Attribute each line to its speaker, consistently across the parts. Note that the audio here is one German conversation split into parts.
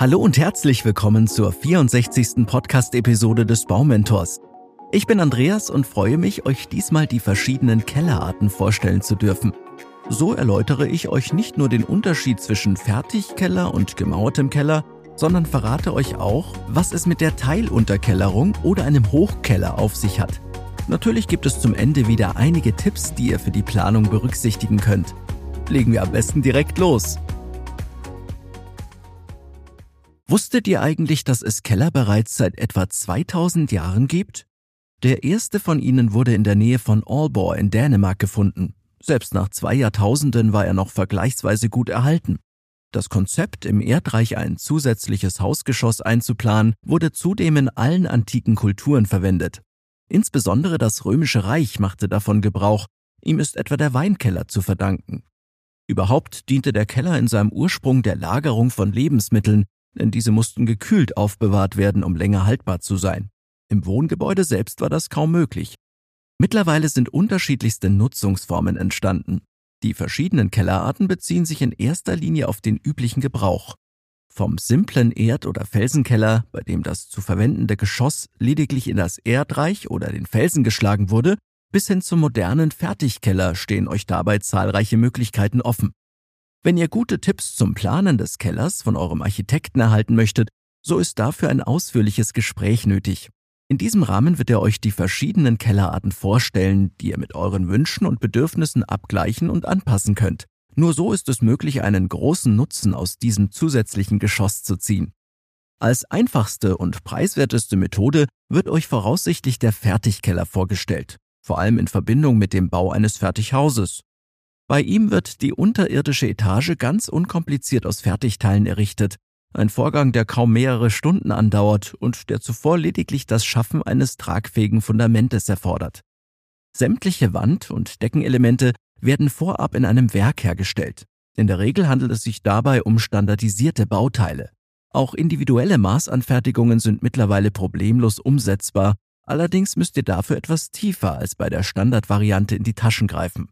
Speaker 1: Hallo und herzlich willkommen zur 64. Podcast-Episode des Baumentors. Ich bin Andreas und freue mich, euch diesmal die verschiedenen Kellerarten vorstellen zu dürfen. So erläutere ich euch nicht nur den Unterschied zwischen Fertigkeller und gemauertem Keller, sondern verrate euch auch, was es mit der Teilunterkellerung oder einem Hochkeller auf sich hat. Natürlich gibt es zum Ende wieder einige Tipps, die ihr für die Planung berücksichtigen könnt. Legen wir am besten direkt los. Wusstet ihr eigentlich, dass es Keller bereits seit etwa 2000 Jahren gibt? Der erste von ihnen wurde in der Nähe von Aalborg in Dänemark gefunden. Selbst nach zwei Jahrtausenden war er noch vergleichsweise gut erhalten. Das Konzept, im Erdreich ein zusätzliches Hausgeschoss einzuplanen, wurde zudem in allen antiken Kulturen verwendet. Insbesondere das Römische Reich machte davon Gebrauch, ihm ist etwa der Weinkeller zu verdanken. Überhaupt diente der Keller in seinem Ursprung der Lagerung von Lebensmitteln, denn diese mussten gekühlt aufbewahrt werden, um länger haltbar zu sein. Im Wohngebäude selbst war das kaum möglich. Mittlerweile sind unterschiedlichste Nutzungsformen entstanden. Die verschiedenen Kellerarten beziehen sich in erster Linie auf den üblichen Gebrauch. Vom simplen Erd- oder Felsenkeller, bei dem das zu verwendende Geschoss lediglich in das Erdreich oder den Felsen geschlagen wurde, bis hin zum modernen Fertigkeller stehen euch dabei zahlreiche Möglichkeiten offen. Wenn ihr gute Tipps zum Planen des Kellers von eurem Architekten erhalten möchtet, so ist dafür ein ausführliches Gespräch nötig. In diesem Rahmen wird er euch die verschiedenen Kellerarten vorstellen, die ihr mit euren Wünschen und Bedürfnissen abgleichen und anpassen könnt. Nur so ist es möglich, einen großen Nutzen aus diesem zusätzlichen Geschoss zu ziehen. Als einfachste und preiswerteste Methode wird euch voraussichtlich der Fertigkeller vorgestellt, vor allem in Verbindung mit dem Bau eines Fertighauses. Bei ihm wird die unterirdische Etage ganz unkompliziert aus Fertigteilen errichtet, ein Vorgang, der kaum mehrere Stunden andauert und der zuvor lediglich das Schaffen eines tragfähigen Fundamentes erfordert. Sämtliche Wand- und Deckenelemente werden vorab in einem Werk hergestellt. In der Regel handelt es sich dabei um standardisierte Bauteile. Auch individuelle Maßanfertigungen sind mittlerweile problemlos umsetzbar, allerdings müsst ihr dafür etwas tiefer als bei der Standardvariante in die Taschen greifen.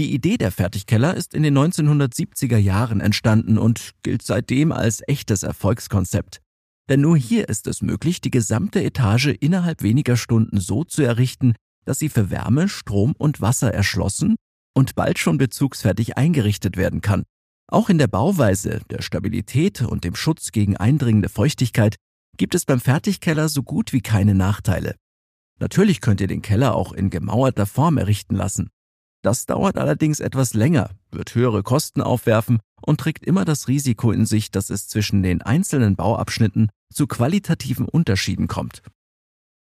Speaker 1: Die Idee der Fertigkeller ist in den 1970er Jahren entstanden und gilt seitdem als echtes Erfolgskonzept. Denn nur hier ist es möglich, die gesamte Etage innerhalb weniger Stunden so zu errichten, dass sie für Wärme, Strom und Wasser erschlossen und bald schon bezugsfertig eingerichtet werden kann. Auch in der Bauweise, der Stabilität und dem Schutz gegen eindringende Feuchtigkeit gibt es beim Fertigkeller so gut wie keine Nachteile. Natürlich könnt ihr den Keller auch in gemauerter Form errichten lassen. Das dauert allerdings etwas länger, wird höhere Kosten aufwerfen und trägt immer das Risiko in sich, dass es zwischen den einzelnen Bauabschnitten zu qualitativen Unterschieden kommt.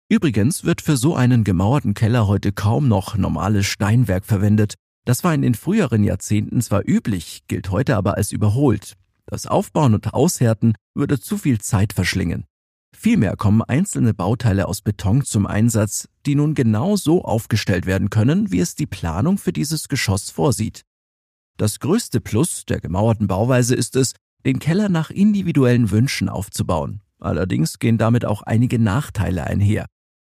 Speaker 1: Übrigens wird für so einen gemauerten Keller heute kaum noch normales Steinwerk verwendet. Das war in den früheren Jahrzehnten zwar üblich, gilt heute aber als überholt. Das Aufbauen und Aushärten würde zu viel Zeit verschlingen. Vielmehr kommen einzelne Bauteile aus Beton zum Einsatz, die nun genau so aufgestellt werden können, wie es die Planung für dieses Geschoss vorsieht. Das größte Plus der gemauerten Bauweise ist es, den Keller nach individuellen Wünschen aufzubauen. Allerdings gehen damit auch einige Nachteile einher.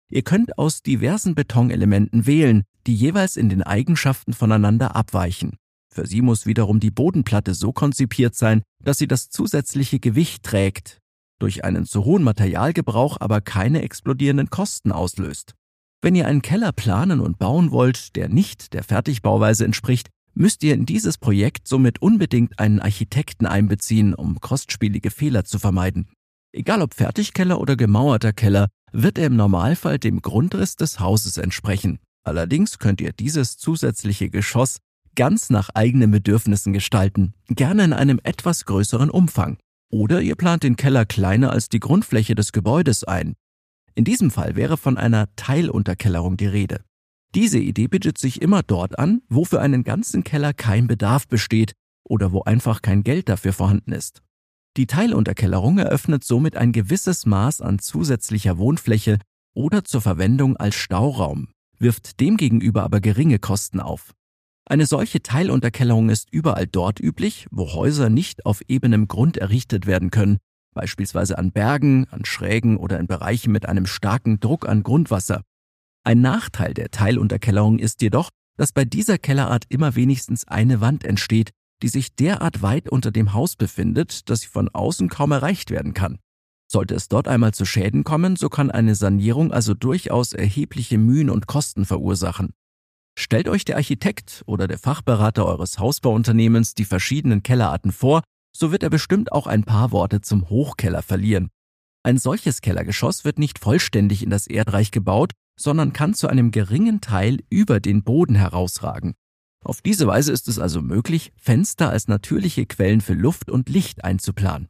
Speaker 1: Ihr könnt aus diversen Betonelementen wählen, die jeweils in den Eigenschaften voneinander abweichen. Für sie muss wiederum die Bodenplatte so konzipiert sein, dass sie das zusätzliche Gewicht trägt, durch einen zu hohen Materialgebrauch aber keine explodierenden Kosten auslöst. Wenn ihr einen Keller planen und bauen wollt, der nicht der Fertigbauweise entspricht, müsst ihr in dieses Projekt somit unbedingt einen Architekten einbeziehen, um kostspielige Fehler zu vermeiden. Egal ob Fertigkeller oder gemauerter Keller, wird er im Normalfall dem Grundriss des Hauses entsprechen. Allerdings könnt ihr dieses zusätzliche Geschoss ganz nach eigenen Bedürfnissen gestalten, gerne in einem etwas größeren Umfang. Oder ihr plant den Keller kleiner als die Grundfläche des Gebäudes ein. In diesem Fall wäre von einer Teilunterkellerung die Rede. Diese Idee bietet sich immer dort an, wo für einen ganzen Keller kein Bedarf besteht oder wo einfach kein Geld dafür vorhanden ist. Die Teilunterkellerung eröffnet somit ein gewisses Maß an zusätzlicher Wohnfläche oder zur Verwendung als Stauraum, wirft demgegenüber aber geringe Kosten auf. Eine solche Teilunterkellerung ist überall dort üblich, wo Häuser nicht auf ebenem Grund errichtet werden können, beispielsweise an Bergen, an Schrägen oder in Bereichen mit einem starken Druck an Grundwasser. Ein Nachteil der Teilunterkellerung ist jedoch, dass bei dieser Kellerart immer wenigstens eine Wand entsteht, die sich derart weit unter dem Haus befindet, dass sie von außen kaum erreicht werden kann. Sollte es dort einmal zu Schäden kommen, so kann eine Sanierung also durchaus erhebliche Mühen und Kosten verursachen. Stellt euch der Architekt oder der Fachberater eures Hausbauunternehmens die verschiedenen Kellerarten vor, so wird er bestimmt auch ein paar Worte zum Hochkeller verlieren. Ein solches Kellergeschoss wird nicht vollständig in das Erdreich gebaut, sondern kann zu einem geringen Teil über den Boden herausragen. Auf diese Weise ist es also möglich, Fenster als natürliche Quellen für Luft und Licht einzuplanen.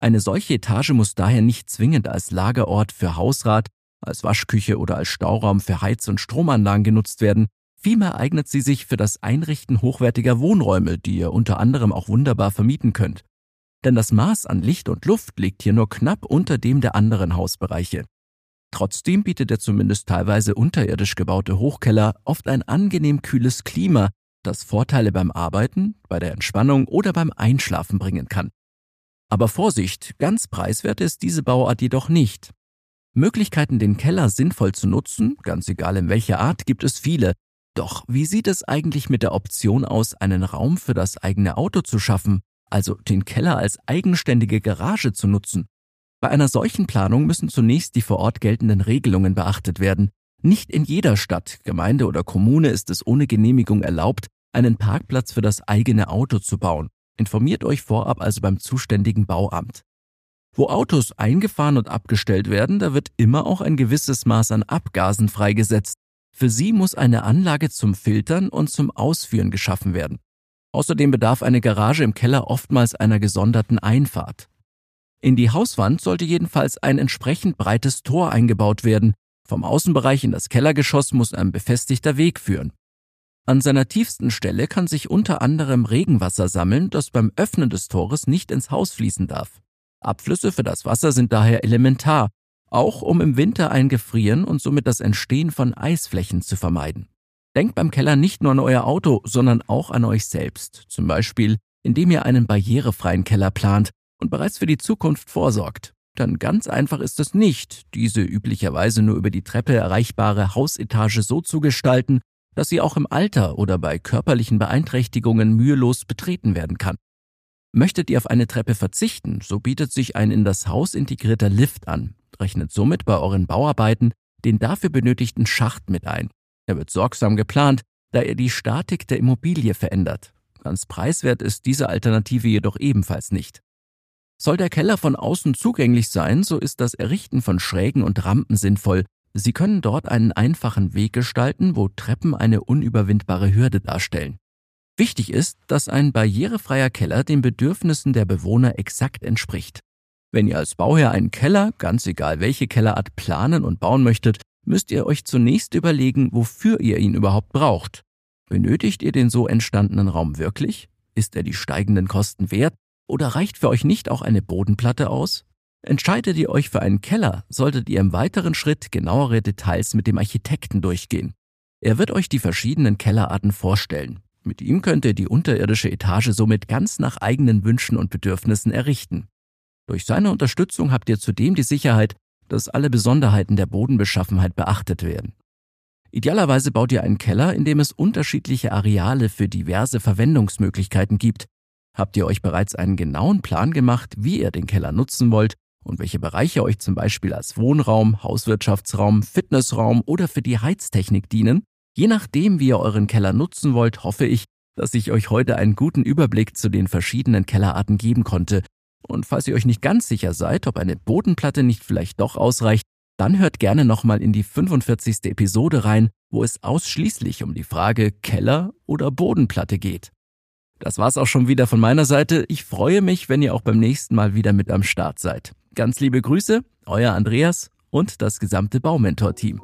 Speaker 1: Eine solche Etage muss daher nicht zwingend als Lagerort für Hausrat, als Waschküche oder als Stauraum für Heiz- und Stromanlagen genutzt werden, vielmehr eignet sie sich für das Einrichten hochwertiger Wohnräume, die ihr unter anderem auch wunderbar vermieten könnt. Denn das Maß an Licht und Luft liegt hier nur knapp unter dem der anderen Hausbereiche. Trotzdem bietet der zumindest teilweise unterirdisch gebaute Hochkeller oft ein angenehm kühles Klima, das Vorteile beim Arbeiten, bei der Entspannung oder beim Einschlafen bringen kann. Aber Vorsicht, ganz preiswert ist diese Bauart jedoch nicht. Möglichkeiten, den Keller sinnvoll zu nutzen, ganz egal in welcher Art, gibt es viele. Doch wie sieht es eigentlich mit der Option aus, einen Raum für das eigene Auto zu schaffen, also den Keller als eigenständige Garage zu nutzen? Bei einer solchen Planung müssen zunächst die vor Ort geltenden Regelungen beachtet werden. Nicht in jeder Stadt, Gemeinde oder Kommune ist es ohne Genehmigung erlaubt, einen Parkplatz für das eigene Auto zu bauen. Informiert euch vorab also beim zuständigen Bauamt. Wo Autos eingefahren und abgestellt werden, da wird immer auch ein gewisses Maß an Abgasen freigesetzt. Für sie muss eine Anlage zum Filtern und zum Ausführen geschaffen werden. Außerdem bedarf eine Garage im Keller oftmals einer gesonderten Einfahrt. In die Hauswand sollte jedenfalls ein entsprechend breites Tor eingebaut werden. Vom Außenbereich in das Kellergeschoss muss ein befestigter Weg führen. An seiner tiefsten Stelle kann sich unter anderem Regenwasser sammeln, das beim Öffnen des Tores nicht ins Haus fließen darf. Abflüsse für das Wasser sind daher elementar, auch um im Winter ein Gefrieren und somit das Entstehen von Eisflächen zu vermeiden. Denkt beim Keller nicht nur an euer Auto, sondern auch an euch selbst, zum Beispiel indem ihr einen barrierefreien Keller plant und bereits für die Zukunft vorsorgt. Dann ganz einfach ist es nicht, diese üblicherweise nur über die Treppe erreichbare Hausetage so zu gestalten, dass sie auch im Alter oder bei körperlichen Beeinträchtigungen mühelos betreten werden kann. Möchtet ihr auf eine Treppe verzichten, so bietet sich ein in das Haus integrierter Lift an. Rechnet somit bei euren Bauarbeiten den dafür benötigten Schacht mit ein. Er wird sorgsam geplant, da er die Statik der Immobilie verändert. Ganz preiswert ist diese Alternative jedoch ebenfalls nicht. Soll der Keller von außen zugänglich sein, so ist das Errichten von Schrägen und Rampen sinnvoll, Sie können dort einen einfachen Weg gestalten, wo Treppen eine unüberwindbare Hürde darstellen. Wichtig ist, dass ein barrierefreier Keller den Bedürfnissen der Bewohner exakt entspricht. Wenn ihr als Bauherr einen Keller, ganz egal welche Kellerart, planen und bauen möchtet, müsst ihr euch zunächst überlegen, wofür ihr ihn überhaupt braucht. Benötigt ihr den so entstandenen Raum wirklich? Ist er die steigenden Kosten wert? Oder reicht für euch nicht auch eine Bodenplatte aus? Entscheidet ihr euch für einen Keller, solltet ihr im weiteren Schritt genauere Details mit dem Architekten durchgehen. Er wird euch die verschiedenen Kellerarten vorstellen. Mit ihm könnt ihr die unterirdische Etage somit ganz nach eigenen Wünschen und Bedürfnissen errichten. Durch seine Unterstützung habt ihr zudem die Sicherheit, dass alle Besonderheiten der Bodenbeschaffenheit beachtet werden. Idealerweise baut ihr einen Keller, in dem es unterschiedliche Areale für diverse Verwendungsmöglichkeiten gibt. Habt ihr euch bereits einen genauen Plan gemacht, wie ihr den Keller nutzen wollt und welche Bereiche euch zum Beispiel als Wohnraum, Hauswirtschaftsraum, Fitnessraum oder für die Heiztechnik dienen. Je nachdem, wie ihr euren Keller nutzen wollt, hoffe ich, dass ich euch heute einen guten Überblick zu den verschiedenen Kellerarten geben konnte. Und falls ihr euch nicht ganz sicher seid, ob eine Bodenplatte nicht vielleicht doch ausreicht, dann hört gerne nochmal in die 45. Episode rein, wo es ausschließlich um die Frage Keller oder Bodenplatte geht. Das war's auch schon wieder von meiner Seite. Ich freue mich, wenn ihr auch beim nächsten Mal wieder mit am Start seid. Ganz liebe Grüße, euer Andreas und das gesamte Baumentor-Team.